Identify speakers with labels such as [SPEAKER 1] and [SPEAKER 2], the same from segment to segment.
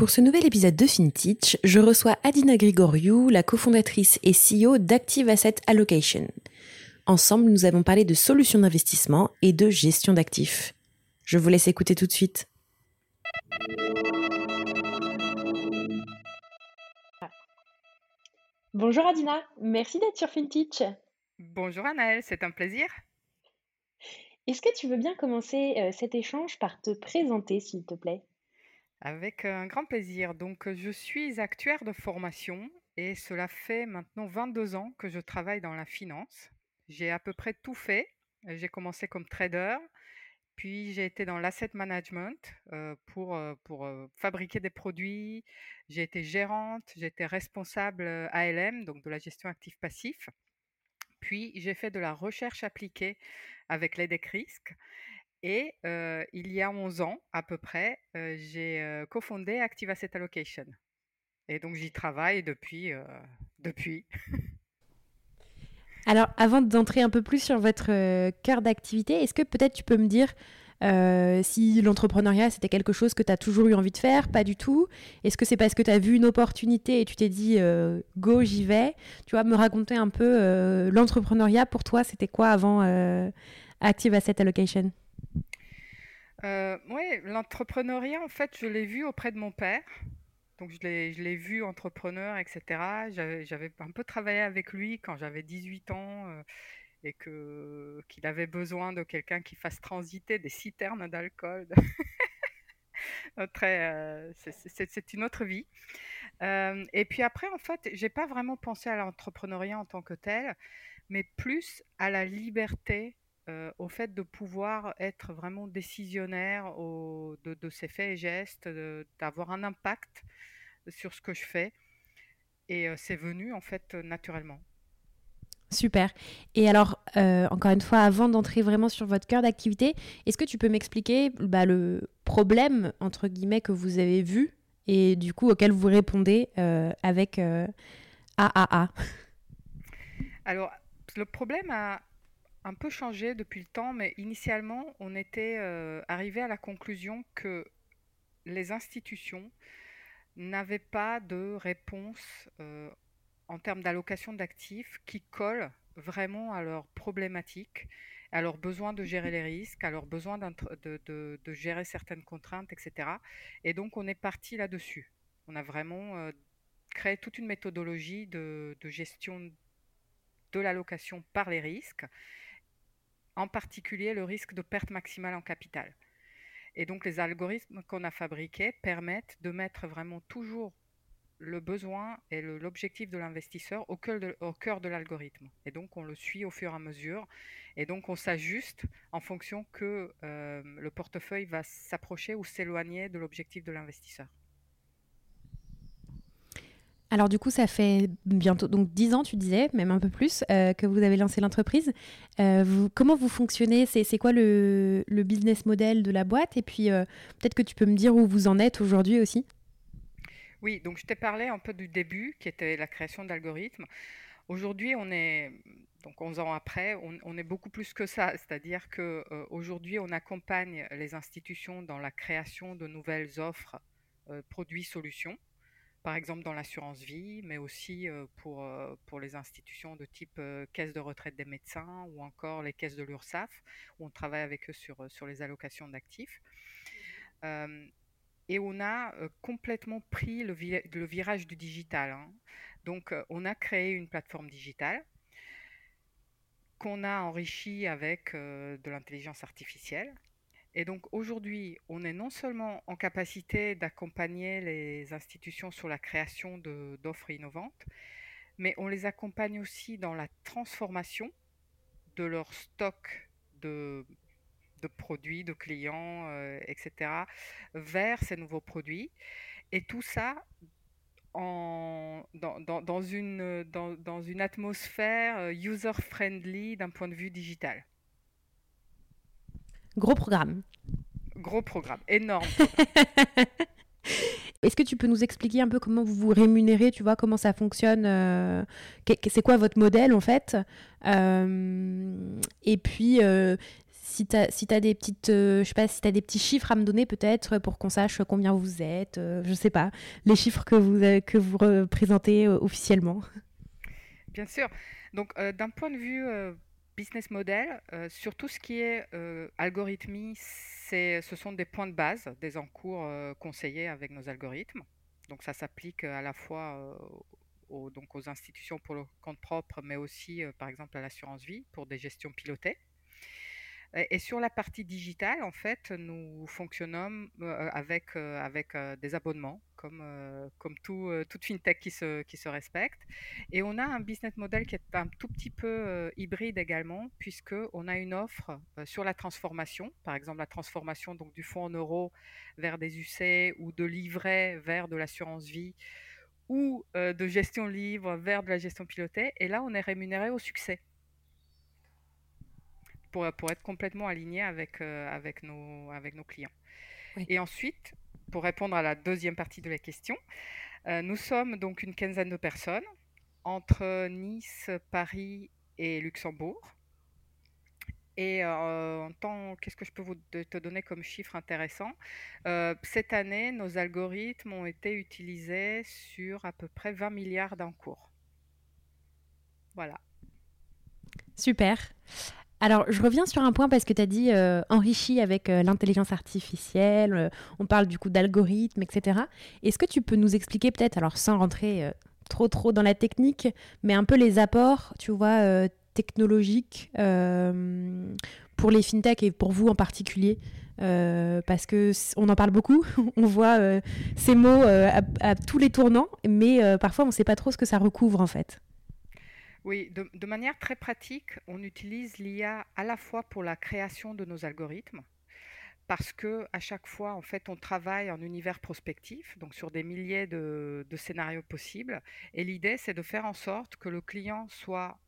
[SPEAKER 1] Pour ce nouvel épisode de FinTech, je reçois Adina Grigoriou, la cofondatrice et CEO d'Active Asset Allocation. Ensemble, nous avons parlé de solutions d'investissement et de gestion d'actifs. Je vous laisse écouter tout de suite. Bonjour Adina, merci d'être sur FinTech.
[SPEAKER 2] Bonjour Anaëlle, c'est un plaisir.
[SPEAKER 1] Est-ce que tu veux bien commencer euh, cet échange par te présenter, s'il te plaît?
[SPEAKER 2] Avec un grand plaisir. Donc, je suis actuaire de formation et cela fait maintenant 22 ans que je travaille dans la finance. J'ai à peu près tout fait. J'ai commencé comme trader, puis j'ai été dans l'asset management pour, pour fabriquer des produits. J'ai été gérante, j'ai été responsable ALM, donc de la gestion actif passif. Puis j'ai fait de la recherche appliquée avec l'EDEC Risk. Et il y a 11 ans à peu près, j'ai cofondé Active Asset Allocation. Et donc j'y travaille depuis. depuis.
[SPEAKER 1] Alors, avant d'entrer un peu plus sur votre cœur d'activité, est-ce que peut-être tu peux me dire si l'entrepreneuriat, c'était quelque chose que tu as toujours eu envie de faire, pas du tout? Est-ce que c'est parce que tu as vu une opportunité et tu t'es dit go, j'y vais? Tu vois, me raconter un peu l'entrepreneuriat pour toi, c'était quoi avant Active Asset Allocation
[SPEAKER 2] Oui, l'entrepreneuriat, en fait, je l'ai vu auprès de mon père. Donc je l'ai vu entrepreneur, etc. J'avais un peu travaillé avec lui quand j'avais 18 ans euh, et que qu'il avait besoin de quelqu'un qui fasse transiter des citernes d'alcool. Euh, c'est une autre vie. Euh, et puis après, en fait, j'ai pas vraiment pensé à l'entrepreneuriat en tant que tel, mais plus à la liberté au fait de pouvoir être vraiment décisionnaire de, de, ses faits et gestes, d'avoir un impact sur ce que je fais. Et c'est venu en fait naturellement.
[SPEAKER 1] Super. Et alors, encore une fois, avant d'entrer vraiment sur votre cœur d'activité, est-ce que tu peux m'expliquer bah, le problème, entre guillemets, que vous avez vu et du coup auquel vous répondez avec AAA
[SPEAKER 2] Alors, le problème a un peu changé depuis le temps, mais initialement, on était arrivé à la conclusion que les institutions n'avaient pas de réponse euh, en termes d'allocation d'actifs qui colle vraiment à leurs problématiques, à leurs besoins de gérer les risques, à leurs besoins de, de, gérer certaines contraintes, etc. Et donc on est parti là-dessus. On a vraiment euh, créé toute une méthodologie de, gestion de l'allocation par les risques, en particulier le risque de perte maximale en capital. Et donc les algorithmes qu'on a fabriqués permettent de mettre vraiment toujours le besoin et l'objectif de l'investisseur au cœur de, l'algorithme. Et donc on le suit au fur et à mesure. Et donc on s'ajuste en fonction que euh, le portefeuille va s'approcher ou s'éloigner de l'objectif de l'investisseur.
[SPEAKER 1] Alors du coup, ça fait bientôt donc 10 ans, tu disais, même un peu plus, euh, que vous avez lancé l'entreprise. Euh, comment vous fonctionnez? C'est quoi le, business model de la boîte? Et puis euh, peut-être que tu peux me dire où vous en êtes aujourd'hui aussi
[SPEAKER 2] Oui, donc je t'ai parlé un peu du début, qui était la création d'algorithmes. Aujourd'hui, on est donc 11 ans après, on, est beaucoup plus que ça. C'est-à-dire qu'aujourd'hui, on accompagne les institutions dans la création de nouvelles offres, produits, solutions par exemple dans l'assurance vie, mais aussi pour, pour les institutions de type caisse de retraite des médecins ou encore les caisses de l'URSSAF, où on travaille avec eux sur, sur les allocations d'actifs. et on a complètement pris le, le, virage du digital. Hein. Donc, on a créé une plateforme digitale qu'on a enrichie avec de l'intelligence artificielle. Et donc aujourd'hui, on est non seulement en capacité d'accompagner les institutions sur la création d'offres innovantes, mais on les accompagne aussi dans la transformation de leur stock de, produits, de clients, euh, etc., vers ces nouveaux produits. Et tout ça en, dans, une, dans une atmosphère euh, user-friendly d'un point de vue digital.
[SPEAKER 1] Gros programme.
[SPEAKER 2] Gros programme, énorme.
[SPEAKER 1] Est-ce que tu peux nous expliquer un peu comment vous vous rémunérez, tu vois, comment ça fonctionne euh, C'est quoi votre modèle en fait euh, Et puis, euh, si tu as, si as des petites, je sais pas, si des petits chiffres à me donner peut-être pour qu'on sache combien vous êtes, je sais pas, les chiffres que vous, que vous représentez officiellement.
[SPEAKER 2] Bien sûr. Donc, d'un point de vue business model, euh, sur tout ce qui est euh, algorithmie, ce sont des points de base, des encours euh, conseillés avec nos algorithmes. Donc ça s'applique à la fois donc aux institutions pour le compte propre, mais aussi par exemple à l'assurance vie pour des gestions pilotées. Et, sur la partie digitale, en fait, nous fonctionnons avec, avec des abonnements comme, euh, comme tout, euh, toute fintech qui se, qui se respecte. Et on a un business model qui est un tout petit peu euh, hybride également, puisqu'on a une offre sur la transformation, par exemple la transformation donc, du fonds en euros vers des UC ou de livret vers de l'assurance vie ou de gestion libre vers de la gestion pilotée. Et là, on est rémunéré au succès. Pour, pour être complètement aligné avec, avec, nos, avec nos clients. Et ensuite, pour répondre à la deuxième partie de la question, euh, nous sommes donc une quinzaine de personnes entre Nice, Paris et Luxembourg. Et euh, en tant, qu'est-ce que je peux vous te donner comme chiffre intéressant euh, Cette année, nos algorithmes ont été utilisés sur à peu près 20 milliards d'encours. Voilà.
[SPEAKER 1] Super. Alors, je reviens sur un point parce que tu as dit euh, enrichi avec euh, l'intelligence artificielle, euh, on parle du coup d'algorithmes, etc. Est-ce que tu peux nous expliquer peut-être, alors sans rentrer trop trop dans la technique, mais un peu les apports, tu vois, technologiques pour les fintechs et pour vous en particulier parce que on en parle beaucoup, on voit ces mots à, tous les tournants, mais parfois on ne sait pas trop ce que ça recouvre en fait.
[SPEAKER 2] Oui, de, manière très pratique, on utilise l'IA à la fois pour la création de nos algorithmes, parce que à chaque fois, en fait, on travaille en univers prospectif, donc sur des milliers de, scénarios possibles. Et l'idée, c'est de faire en sorte que le client soit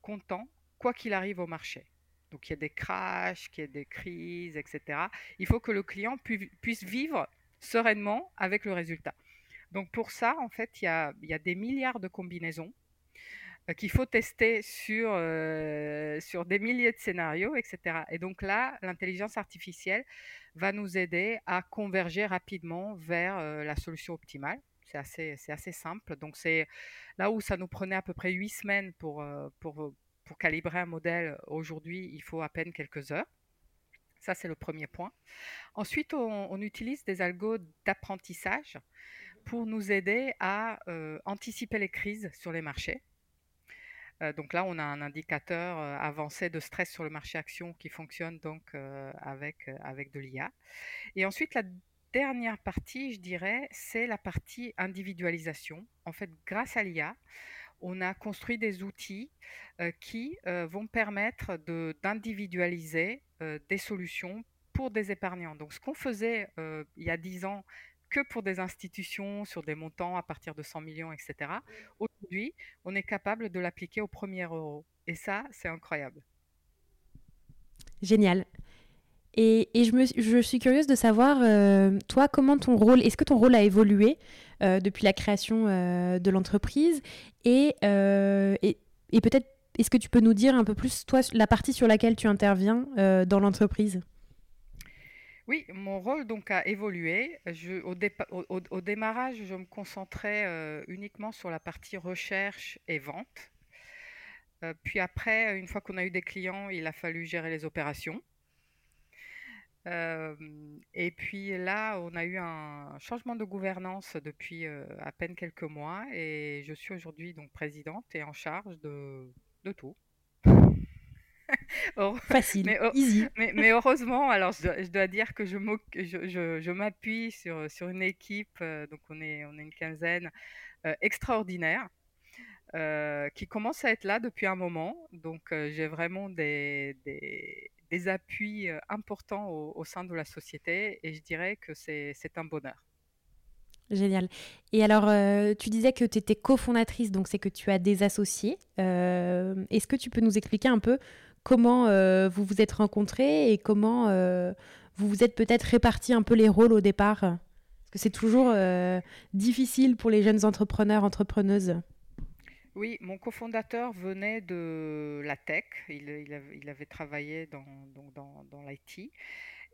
[SPEAKER 2] content, quoi qu'il arrive au marché. Donc, qu'il y ait des crashs, qu'il y ait des crises, etc. Il faut que le client puisse vivre sereinement avec le résultat. Donc, pour ça, en fait, il y a des milliards de combinaisons qu'il faut tester sur, euh, sur des milliers de scénarios, etc. Et donc là, l'intelligence artificielle va nous aider à converger rapidement vers euh, la solution optimale. C'est assez, c'est assez simple. Donc c'est là où ça nous prenait à peu près huit semaines pour, pour, pour calibrer un modèle. Aujourd'hui, il faut à peine quelques heures. Ça, c'est le premier point. Ensuite, on, utilise des algos d'apprentissage pour nous aider à anticiper les crises sur les marchés. Euh, donc là, on a un indicateur euh, avancé de stress sur le marché action qui fonctionne donc euh, avec, avec de l'IA. Et ensuite, la dernière partie, je dirais, c'est la partie individualisation. En fait, grâce à l'IA, on a construit des outils qui vont permettre d'individualiser des solutions pour des épargnants. Donc, ce qu'on faisait il y a 10 ans que pour des institutions sur des montants à partir de 100 millions, etc. Aujourd'hui, on est capable de l'appliquer au premier euro. Et ça, c'est incroyable.
[SPEAKER 1] Génial. Et, je, me, suis curieuse de savoir, euh, toi, comment ton rôle, est-ce que ton rôle a évolué euh, depuis la création euh, de l'entreprise? Et, et peut-être, est-ce que tu peux nous dire un peu plus, toi, la partie sur laquelle tu interviens dans l'entreprise?
[SPEAKER 2] Oui, mon rôle donc a évolué. au, démarrage, je me concentrais euh, uniquement sur la partie recherche et vente. Euh, puis après, une fois qu'on a eu des clients, il a fallu gérer les opérations. et puis là, on a eu un changement de gouvernance depuis à peine quelques mois et je suis aujourd'hui donc présidente et en charge de, de tout.
[SPEAKER 1] Facile, mais, easy.
[SPEAKER 2] Mais, heureusement, alors je dois, dire que je, je, je, m'appuie sur, sur une équipe, donc on est, on est une quinzaine, extraordinaire. qui commence à être là depuis un moment. Donc, j'ai vraiment des, des, des appuis importants au, sein de la société et je dirais que c'est un bonheur.
[SPEAKER 1] Génial. Et alors, tu disais que tu étais cofondatrice, donc c'est que tu as des associés. Est-ce que tu peux nous expliquer un peu comment vous vous êtes rencontrés et comment vous vous êtes peut-être répartis un peu les rôles au départ? Parce que c'est toujours difficile pour les jeunes entrepreneurs, entrepreneuses.
[SPEAKER 2] Oui, mon cofondateur venait de la tech, il, avait, travaillé dans, dans, dans l'IT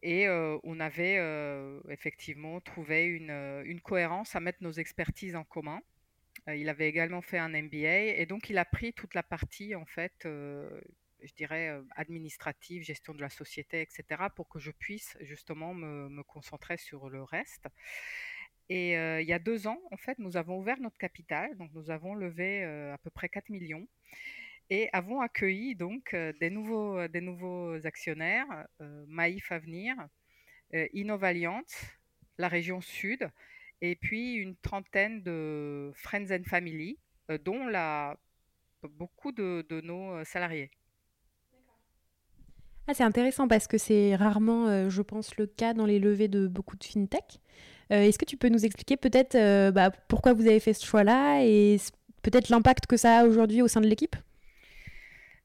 [SPEAKER 2] et euh, on avait euh, effectivement trouvé euh, une, cohérence à mettre nos expertises en commun. il avait également fait un MBA et donc il a pris toute la partie en fait, je dirais administrative, gestion de la société, etc. pour que je puisse justement me, concentrer sur le reste. Et il y a deux ans, en fait, nous avons ouvert notre capital. Donc, nous avons levé à peu près 4 millions et avons accueilli donc des nouveaux, des nouveaux actionnaires, Maïf Avenir, Innovaliant, la région sud, et puis une trentaine de Friends and Family, dont la, beaucoup de nos salariés.
[SPEAKER 1] Ah, c'est intéressant parce que c'est rarement, je pense, le cas dans les levées de beaucoup de fintech. Euh, est-ce que tu peux nous expliquer peut-être euh, bah, pourquoi vous avez fait ce choix-là et peut-être l'impact que ça a aujourd'hui au sein de l'équipe?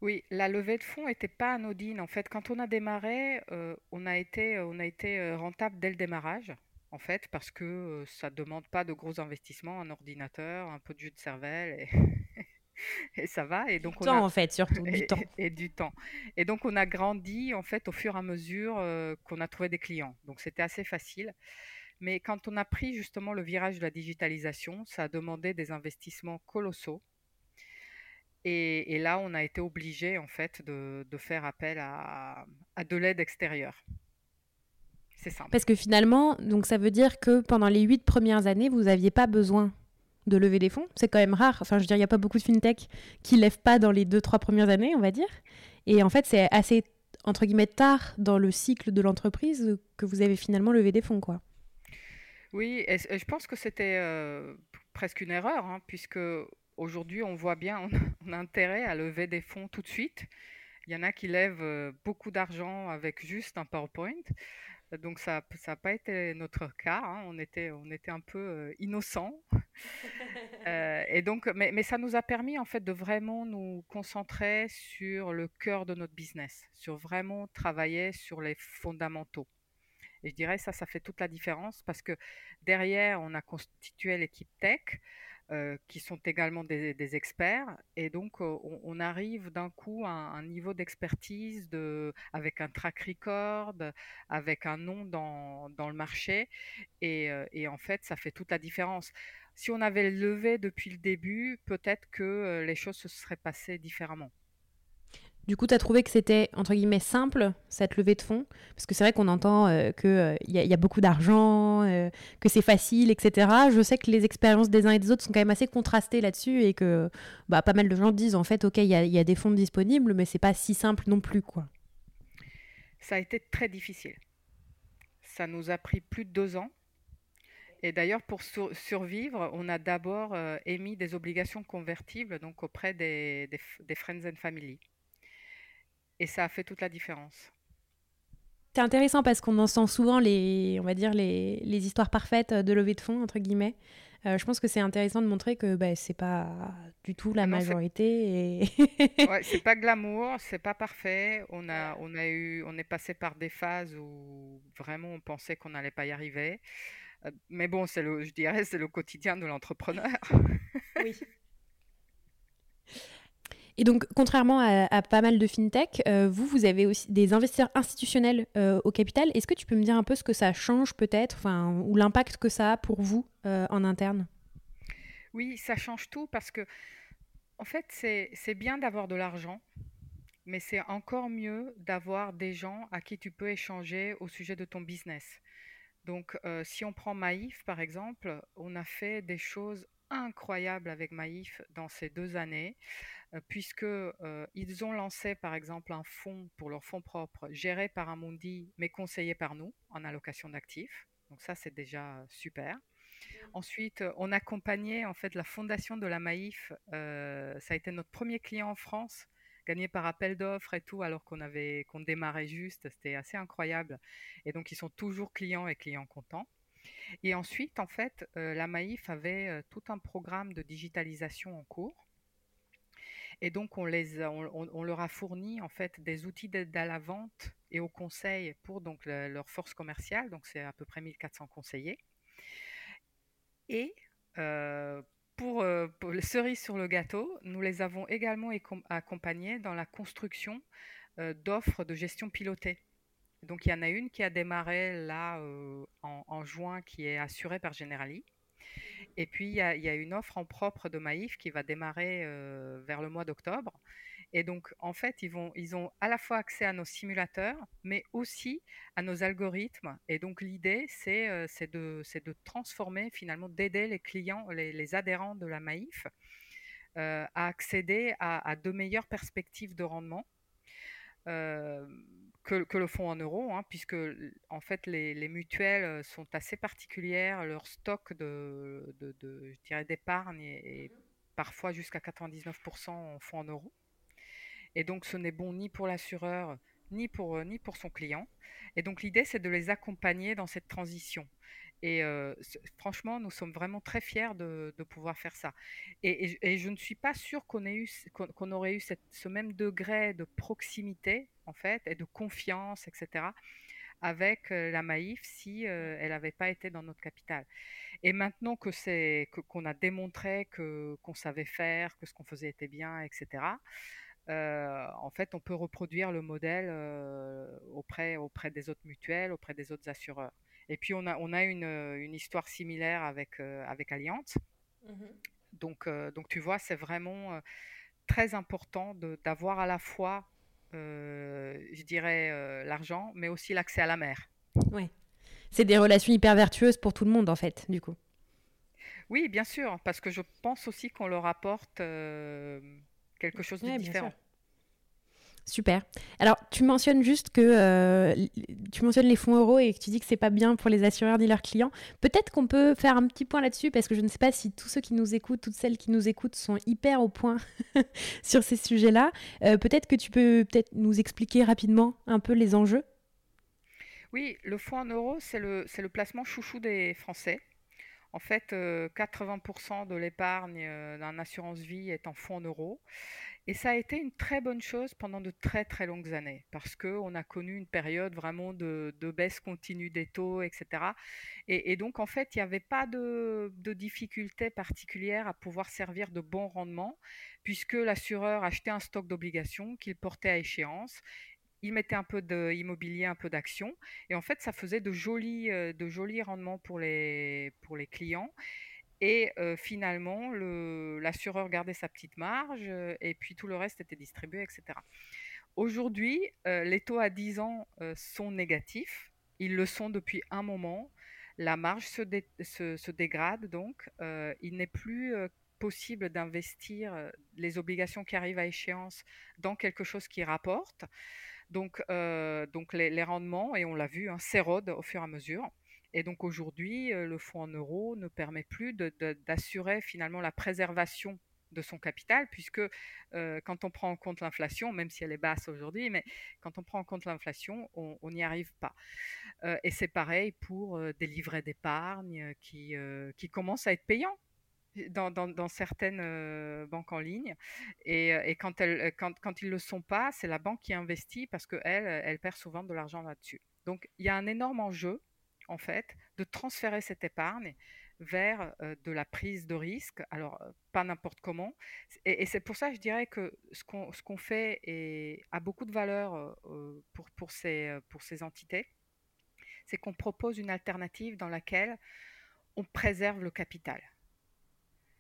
[SPEAKER 2] Oui, la levée de fonds n'était pas anodine. En fait, quand on a démarré, euh, on a été, rentable dès le démarrage, en fait, parce que ça ne demande pas de gros investissements, un ordinateur, un peu de jus de cervelle, ça va. Et
[SPEAKER 1] donc, du temps, en fait, surtout, du temps.
[SPEAKER 2] Et, du temps. Et donc, on a grandi, en fait, au fur et à mesure qu'on a trouvé des clients. Donc, c'était assez facile. Mais quand on a pris justement le virage de la digitalisation, ça a demandé des investissements colossaux. Et, là, on a été obligé en fait de, faire appel à, de l'aide extérieure.
[SPEAKER 1] C'est simple. Parce que finalement, donc ça veut dire que pendant les huit premières années, vous n'aviez pas besoin de lever des fonds. C'est quand même rare. Enfin, je veux dire, il n'y a pas beaucoup de fintech qui lèvent pas dans les deux, trois premières années, on va dire. Et en fait, c'est assez, entre guillemets, tard dans le cycle de l'entreprise que vous avez finalement levé des fonds, quoi.
[SPEAKER 2] Oui, et, je pense que c'était euh, presque une erreur, hein, puisque aujourd'hui, on voit bien, on a, intérêt à lever des fonds tout de suite. Il y en a qui lèvent euh, beaucoup d'argent avec juste un PowerPoint. Donc ça n'a pas été notre cas. Hein. On, était, on était un peu euh, innocents. et donc, mais, mais, ça nous a permis en fait de vraiment nous concentrer sur le cœur de notre business, sur vraiment travailler sur les fondamentaux. Et je dirais ça, ça fait toute la différence parce que derrière, on a constitué l'équipe tech. Euh, qui sont également des, experts. Et donc, euh, on, arrive d'un coup à un, niveau d'expertise de, avec un track record, avec un nom dans, dans le marché. Euh, et, en fait, ça fait toute la différence. Si on avait levé depuis le début, peut-être que les choses se seraient passées différemment.
[SPEAKER 1] Du coup, tu as trouvé que c'était, entre guillemets, simple, cette levée de fonds? Parce que c'est vrai qu'on entend euh, qu'il euh, y, a beaucoup d'argent, euh, que c'est facile, etc. Je sais que les expériences des uns et des autres sont quand même assez contrastées là-dessus et que bah, pas mal de gens disent, en fait, OK, il y, a, des fonds disponibles, mais c'est pas si simple non plus, quoi.
[SPEAKER 2] Ça a été très difficile. Ça nous a pris plus de deux ans. Et d'ailleurs, pour survivre, on a d'abord émis des obligations convertibles donc auprès des, Friends and Family. Et ça a fait toute la différence.
[SPEAKER 1] C'est intéressant parce qu'on entend souvent les, on va dire les, les, histoires parfaites de levée de fonds entre guillemets. Euh, je pense que c'est intéressant de montrer que bah, c'est pas du tout la majorité. Et...
[SPEAKER 2] ouais, c'est pas glamour, c'est pas parfait. On a, on a eu, on est passé par des phases où vraiment on pensait qu'on n'allait pas y arriver. Euh, mais bon, c'est le, je dirais, c'est le quotidien de l'entrepreneur. oui.
[SPEAKER 1] Et donc, contrairement à, pas mal de fintech, euh, vous, vous avez aussi des investisseurs institutionnels euh, au capital. Est-ce que tu peux me dire un peu ce que ça change peut-être, ou l'impact que ça a pour vous euh, en interne?
[SPEAKER 2] Oui, ça change tout parce que, en fait, c'est bien d'avoir de l'argent, mais c'est encore mieux d'avoir des gens à qui tu peux échanger au sujet de ton business. Donc, si on prend Maïf, par exemple, on a fait des choses incroyables avec Maïf dans ces deux années, euh, puisque euh, ils ont lancé, par exemple, un fonds pour leur fonds propre, géré par Amundi, mais conseillé par nous en allocation d'actifs. Donc ça, c'est déjà super. Ensuite, on accompagnait en fait la fondation de la Maïf. ça a été notre premier client en France gagné par appel d'offres et tout, alors qu'on avait qu'on démarrait juste. C'était assez incroyable. Et donc, ils sont toujours clients et clients contents. Et ensuite, en fait, euh, la Maïf avait euh, tout un programme de digitalisation en cours. Et donc, on, leur a fourni en fait des outils d'aide à la vente et au conseil pour donc leur force commerciale. Donc, c'est à peu près 1400 conseillers. Et euh, pour, pour les cerises sur le gâteau, nous les avons également accompagnés dans la construction d'offres de gestion pilotée. Donc il y en a une qui a démarré là euh, en, juin qui est assurée par Generali. Et puis il y, a, une offre en propre de Maïf qui va démarrer vers le mois d'octobre et donc, en fait, ils, vont, ils ont à la fois accès à nos simulateurs, mais aussi à nos algorithmes. Et donc, l'idée, c'est euh, de, de, transformer, finalement, d'aider les clients, les, adhérents de la Maïf euh, à accéder à, de meilleures perspectives de rendement. Euh, que, que, le fonds en euros, hein, puisque en fait les, mutuelles sont assez particulières, leur stock de, de, de je dirais d'épargne est, est, parfois jusqu'à 99% en fonds en euros. Et donc, ce n'est bon ni pour l'assureur, ni pour, euh, ni pour son client. Et donc, l'idée, c'est de les accompagner dans cette transition. Et euh, franchement, nous sommes vraiment très fiers de, pouvoir faire ça. Et, je ne suis pas sûre qu'on eu, qu'on aurait eu ce même degré de proximité, en fait, et de confiance, etc., avec la Maïf si elle n'avait pas été dans notre capital. Et maintenant que c'est qu'on a démontré que qu'on savait faire, que ce qu'on faisait était bien, etc. Euh, en fait, on peut reproduire le modèle euh, auprès, auprès des autres mutuelles, auprès des autres assureurs. Et puis, on a, on a une, une histoire similaire avec, euh, avec Allianz. Mmh donc, donc, tu vois, c'est vraiment très important d'avoir à la fois, je dirais, l'argent, mais aussi l'accès à la mer.
[SPEAKER 1] Oui. C'est des relations hyper vertueuses pour tout le monde, en fait, du coup.
[SPEAKER 2] Oui, bien sûr, parce que je pense aussi qu'on leur apporte quelque chose de différent.
[SPEAKER 1] Super. Alors, tu mentionnes juste que euh, tu mentionnes les fonds euros et que tu dis que c'est pas bien pour les assureurs ni leurs clients. Peut-être qu'on peut faire un petit point là-dessus parce que je ne sais pas si tous ceux qui nous écoutent, toutes celles qui nous écoutent sont hyper au point sur ces sujets-là. Euh, peut-être que tu peux peut-être nous expliquer rapidement un peu les enjeux.
[SPEAKER 2] Oui, le fonds en euros, c'est le, le placement chouchou des Français. En fait, 80% euh, de l'épargne d'un assurance vie est en fonds en euros. Et ça a été une très bonne chose pendant de très très longues années, parce qu'on a connu une période vraiment de, baisse continue des taux, etc. Et, donc, en fait, il n'y avait pas de, de difficulté particulière à pouvoir servir de bons rendements, puisque l'assureur achetait un stock d'obligations qu'il portait à échéance il mettait un peu d'immobilier, un peu d'action. Et en fait, ça faisait de jolis, euh, de jolis rendements pour les, pour les clients. Et finalement, l'assureur gardait sa petite marge et puis tout le reste était distribué, etc. Aujourd'hui, les taux à 10 ans sont négatifs. Ils le sont depuis un moment. La marge se, dégrade donc. il n'est plus possible d'investir les obligations qui arrivent à échéance dans quelque chose qui rapporte. Donc, donc les, rendements, et on l'a vu, hein, s'érodent au fur et à mesure. Et donc aujourd'hui, euh, le fonds en euros ne permet plus d'assurer finalement la préservation de son capital, puisque euh, quand on prend en compte l'inflation, même si elle est basse aujourd'hui, mais quand on prend en compte l'inflation, on n'y arrive pas. et c'est pareil pour des livrets d'épargne qui, commencent à être payants dans, certaines euh, banques en ligne. Et, euh, quand, elles, ils ne le sont pas, c'est la banque qui investit parce qu'elle, elle perd souvent de l'argent là-dessus. Donc il y a un énorme enjeu, en fait, de transférer cette épargne vers de la prise de risque, alors pas n'importe comment. Et, c'est pour ça je dirais que ce qu'on qu'on fait a beaucoup de valeur pour, pour, ces, pour ces entités, c'est qu'on propose une alternative dans laquelle on préserve le capital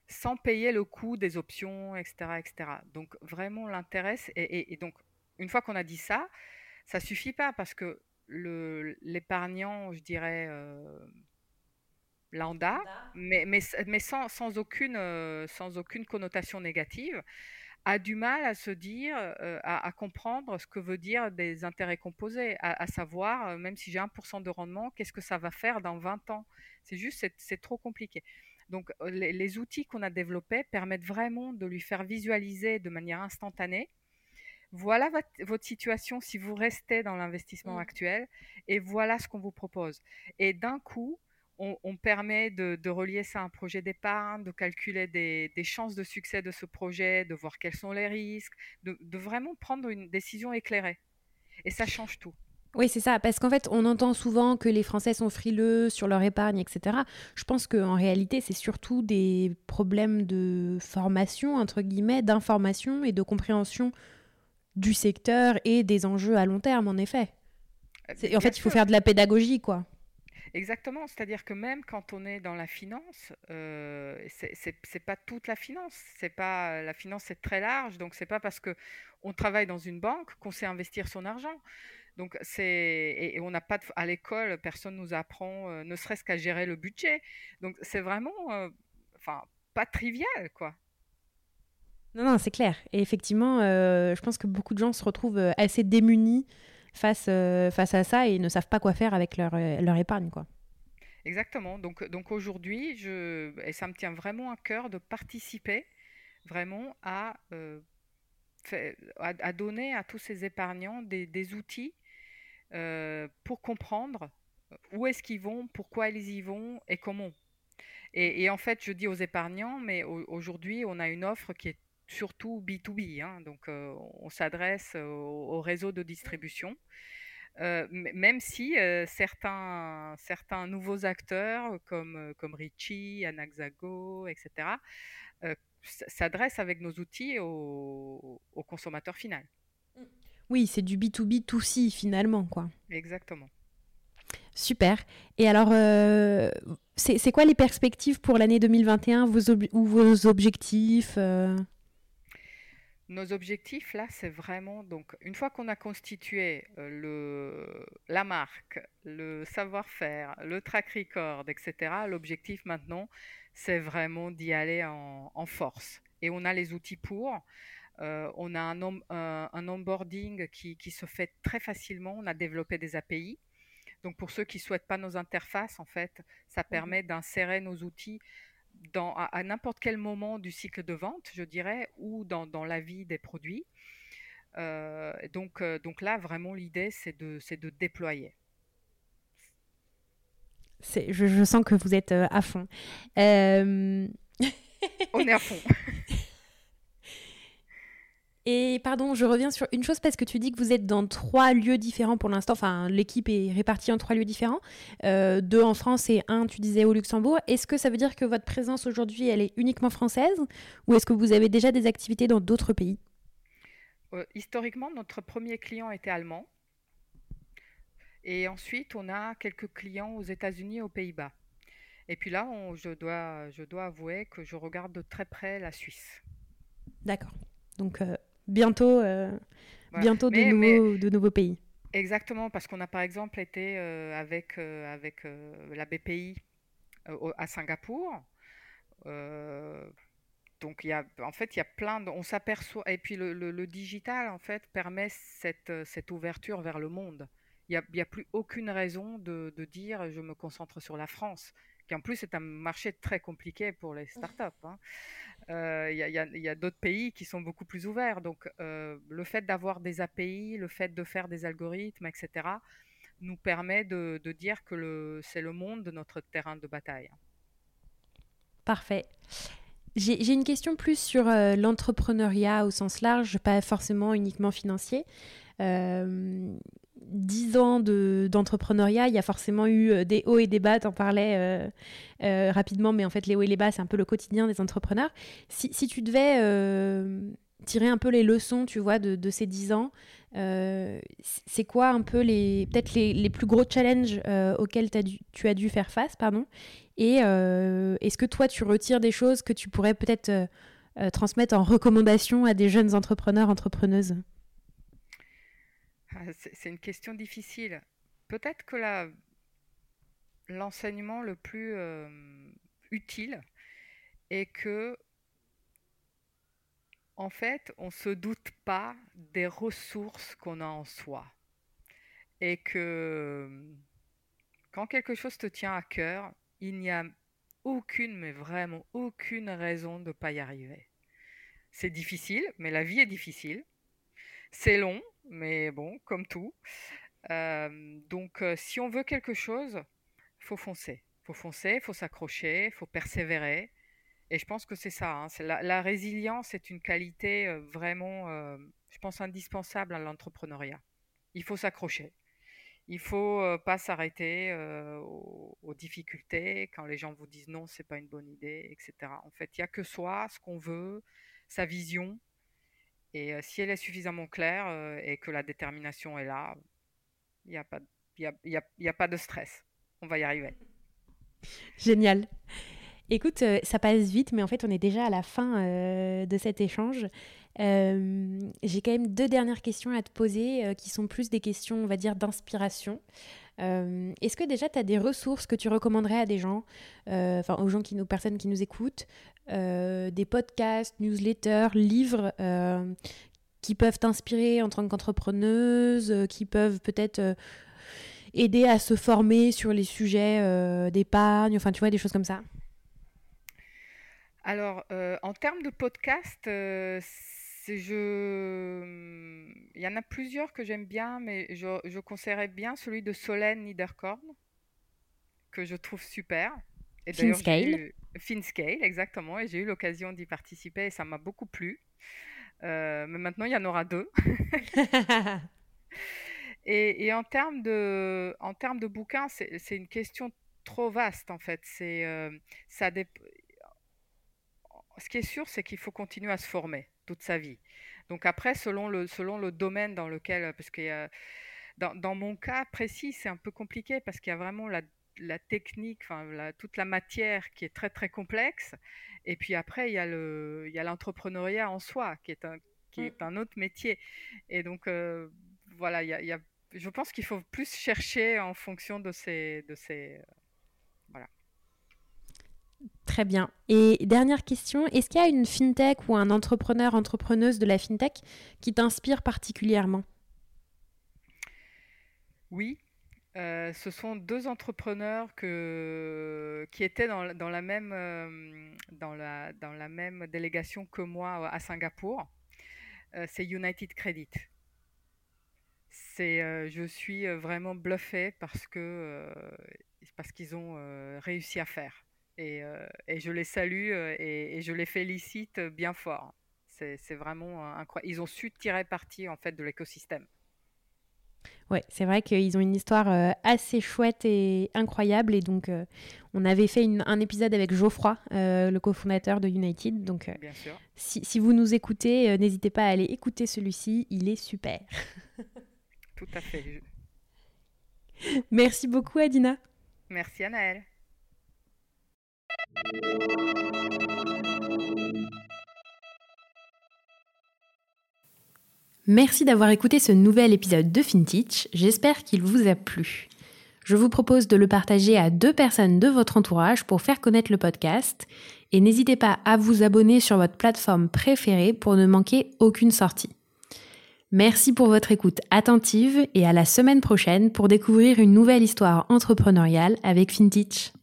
[SPEAKER 2] sans payer le coût des options, etc. etc. Donc vraiment l'intérêt, et, donc une fois qu'on a dit ça, ça suffit pas parce que l'épargnant, je dirais, euh, lambda, mais, mais, mais sans, sans, aucune, euh, sans aucune connotation négative, a du mal à se dire, euh, à, comprendre ce que veut dire des intérêts composés, à, savoir, euh, même si j'ai 1% de rendement, qu'est-ce que ça va faire dans 20 ans? C'est juste, c'est trop compliqué. Donc, les, les outils qu'on a développés permettent vraiment de lui faire visualiser de manière instantanée voilà votre, situation si vous restez dans l'investissement mmh. actuel et voilà ce qu'on vous propose. Et d'un coup, on, permet de, relier ça à un projet d'épargne, de calculer des, chances de succès de ce projet, de voir quels sont les risques, de, vraiment prendre une décision éclairée. Et ça change tout.
[SPEAKER 1] Oui, c'est ça, parce qu'en fait, on entend souvent que les Français sont frileux sur leur épargne, etc. Je pense qu'en réalité, c'est surtout des problèmes de formation, entre guillemets, d'information et de compréhension du secteur et des enjeux à long terme, en effet. Euh, en fait, il faut faire de la pédagogie, quoi.
[SPEAKER 2] Exactement, c'est-à-dire que même quand on est dans la finance, euh, c'est pas toute la finance. C'est pas la finance, c'est très large, donc c'est pas parce que on travaille dans une banque qu'on sait investir son argent. Donc c'est et, on n'a pas à l'école, personne nous apprend, euh, ne serait-ce qu'à gérer le budget. Donc c'est vraiment, euh, enfin, pas trivial, quoi.
[SPEAKER 1] Non, non, c'est clair. Et effectivement, je pense que beaucoup de gens se retrouvent assez démunis face, euh, face à ça et ne savent pas quoi faire avec leur, euh, leur épargne. Quoi.
[SPEAKER 2] Exactement. Donc, donc aujourd'hui, je, et ça me tient vraiment à cœur de participer vraiment à, euh, à, donner à tous ces épargnants des, des outils pour comprendre où est-ce qu'ils vont, pourquoi ils y vont et comment. Et, et, en fait, je dis aux épargnants, mais aujourd'hui, on a une offre qui est surtout B2B. Hein, donc, euh, on s'adresse au, réseau de distribution. Euh, même si euh, certains, certains nouveaux acteurs comme, comme Richie, Anaxago, etc., s'adressent avec nos outils au, au consommateur final.
[SPEAKER 1] Oui, c'est du B2B2C finalement, quoi.
[SPEAKER 2] Exactement.
[SPEAKER 1] Super. Et alors, c'est quoi les perspectives pour l'année 2021 vos ou vos objectifs
[SPEAKER 2] nos objectifs, là, c'est vraiment, donc, une fois qu'on a constitué euh, le, la marque, le savoir-faire, le track record, etc., l'objectif maintenant, c'est vraiment d'y aller en, force. Et on a les outils pour. Euh, on a un, un onboarding qui, qui, se fait très facilement. On a développé des API. Donc, pour ceux qui ne souhaitent pas nos interfaces, en fait, ça mmh permet d'insérer nos outils à, n'importe quel moment du cycle de vente, je dirais, ou dans, la vie des produits. Euh, donc, euh, donc là, vraiment, l'idée, c'est de, de déployer.
[SPEAKER 1] Je, je, sens que vous êtes euh, à fond.
[SPEAKER 2] On est à fond.
[SPEAKER 1] Et pardon, je reviens sur une chose parce que tu dis que vous êtes dans trois lieux différents pour l'instant. Enfin, l'équipe est répartie en trois lieux différents. Euh, deux en France et un, tu disais, au Luxembourg. Est-ce que ça veut dire que votre présence aujourd'hui, elle est uniquement française ou est-ce que vous avez déjà des activités dans d'autres pays?
[SPEAKER 2] Euh, Historiquement, notre premier client était allemand. Et ensuite, on a quelques clients aux États-Unis et aux Pays-Bas. Et puis là, je, dois, je dois avouer que je regarde de très près la Suisse.
[SPEAKER 1] D'accord. Donc, euh, bientôt, euh, bientôt de, nouveaux, de nouveaux pays.
[SPEAKER 2] Exactement, parce qu'on a par exemple été euh, avec, euh, avec la BPI à Singapour. donc, y a, en fait, il y a plein de, on s'aperçoit, et puis le, le, digital, en fait, permet cette, cette ouverture vers le monde. Il n'y a, a, plus aucune raison de, de, dire je me concentre sur la France, en plus est un marché très compliqué pour les startups. Hein. Euh, il y a, d'autres pays qui sont beaucoup plus ouverts. Donc, euh, le fait d'avoir des API, le fait de faire des algorithmes, etc., nous permet de, dire que c'est le monde de notre terrain de bataille.
[SPEAKER 1] Parfait. J'ai une question plus sur euh, l'entrepreneuriat au sens large, pas forcément uniquement financier. Euh, dix ans d'entrepreneuriat, il y a forcément eu euh, des hauts et des bas, tu en parlais euh, euh, rapidement, mais en fait les hauts et les bas, c'est un peu le quotidien des entrepreneurs. Si, tu devais tirer un peu les leçons, tu vois, de, ces dix ans, c'est quoi un peu les peut-être les, plus gros challenges auxquels as dû, tu as dû faire face, pardon Et est-ce que toi, tu retires des choses que tu pourrais peut-être transmettre en recommandation à des jeunes entrepreneurs, entrepreneuses?
[SPEAKER 2] C'est une question difficile. Peut-être que l'enseignement le plus euh, utile est que, en fait, on ne se doute pas des ressources qu'on a en soi. Et que quand quelque chose te tient à cœur, il n'y a aucune, mais vraiment aucune raison de ne pas y arriver. C'est difficile, mais la vie est difficile. C'est long, mais bon, comme tout. Euh, donc, euh, si on veut quelque chose, faut foncer. faut foncer, faut s'accrocher, faut persévérer. Et je pense que c'est ça. Hein. la, résilience est une qualité euh, vraiment, je pense, indispensable à l'entrepreneuriat. Il faut s'accrocher. Il faut pas s'arrêter aux, difficultés quand les gens vous disent non, c'est pas une bonne idée, etc. En fait, il n'y a que soi, ce qu'on veut, sa vision. Et si elle est suffisamment claire et que la détermination est là, il n'y a, pas, a pas de stress. On va y arriver.
[SPEAKER 1] Génial. Écoute, ça passe vite, mais en fait, on est déjà à la fin de cet échange. J'ai quand même deux dernières questions à te poser qui sont plus des questions, on va dire, d'inspiration. Est-ce que déjà tu as des ressources que tu recommanderais à des gens, enfin aux gens qui nous, personnes qui nous écoutent, des podcasts, newsletters, livres qui peuvent t'inspirer en tant qu'entrepreneuse, qui peuvent peut-être aider à se former sur les sujets d'épargne, enfin tu vois des choses comme ça?
[SPEAKER 2] Alors, en termes de podcast, je... Il y en a plusieurs que j'aime bien, mais je, je conseillerais bien celui de Solène Niederkorn, que je trouve super.
[SPEAKER 1] Et FinScale.
[SPEAKER 2] FinScale, exactement. Et j'ai eu l'occasion d'y participer et ça m'a beaucoup plu. Euh, mais maintenant, il y en aura deux. et, et, en termes de, en termes de bouquins, c'est une question trop vaste, en fait. C'est, euh, ça Ce qui est sûr, c'est qu'il faut continuer à se former toute sa vie. Donc après, selon le, selon le domaine dans lequel, parce que dans, dans, mon cas précis, c'est un peu compliqué parce qu'il y a vraiment la, la technique, enfin toute la matière qui est très très complexe. Et puis après, il y a le, il y a l'entrepreneuriat en soi qui est un, qui est mmh. un autre métier. Et donc euh, voilà, il y a, il y a, je pense qu'il faut plus chercher en fonction de ces, de ces.
[SPEAKER 1] Très bien. Et dernière question, est-ce qu'il y a une fintech ou un entrepreneur, entrepreneuse de la fintech qui t'inspire particulièrement?
[SPEAKER 2] Oui, euh, ce sont deux entrepreneurs qui étaient dans, la même, euh, dans, la, même délégation que moi à Singapour. Euh, c'est United Credit. C'est, je suis vraiment bluffée parce qu'ils ont réussi à faire. Euh, et, je les salue euh, et, je les félicite bien fort. C'est vraiment incroyable. Ils ont su tirer parti en fait de l'écosystème.
[SPEAKER 1] Ouais, c'est vrai qu'ils ont une histoire euh, assez chouette et incroyable. Et donc, on avait fait un épisode avec Geoffroy, le cofondateur de United. Donc, Si, si, vous nous écoutez, n'hésitez pas à aller écouter celui-ci. Il est super.
[SPEAKER 2] Tout à fait.
[SPEAKER 1] Merci beaucoup, Adina.
[SPEAKER 2] Merci, Anaëlle.
[SPEAKER 1] Merci d'avoir écouté ce nouvel épisode de FinTech, j'espère qu'il vous a plu. Je vous propose de le partager à deux personnes de votre entourage pour faire connaître le podcast et n'hésitez pas à vous abonner sur votre plateforme préférée pour ne manquer aucune sortie. Merci pour votre écoute attentive et à la semaine prochaine pour découvrir une nouvelle histoire entrepreneuriale avec FinTech.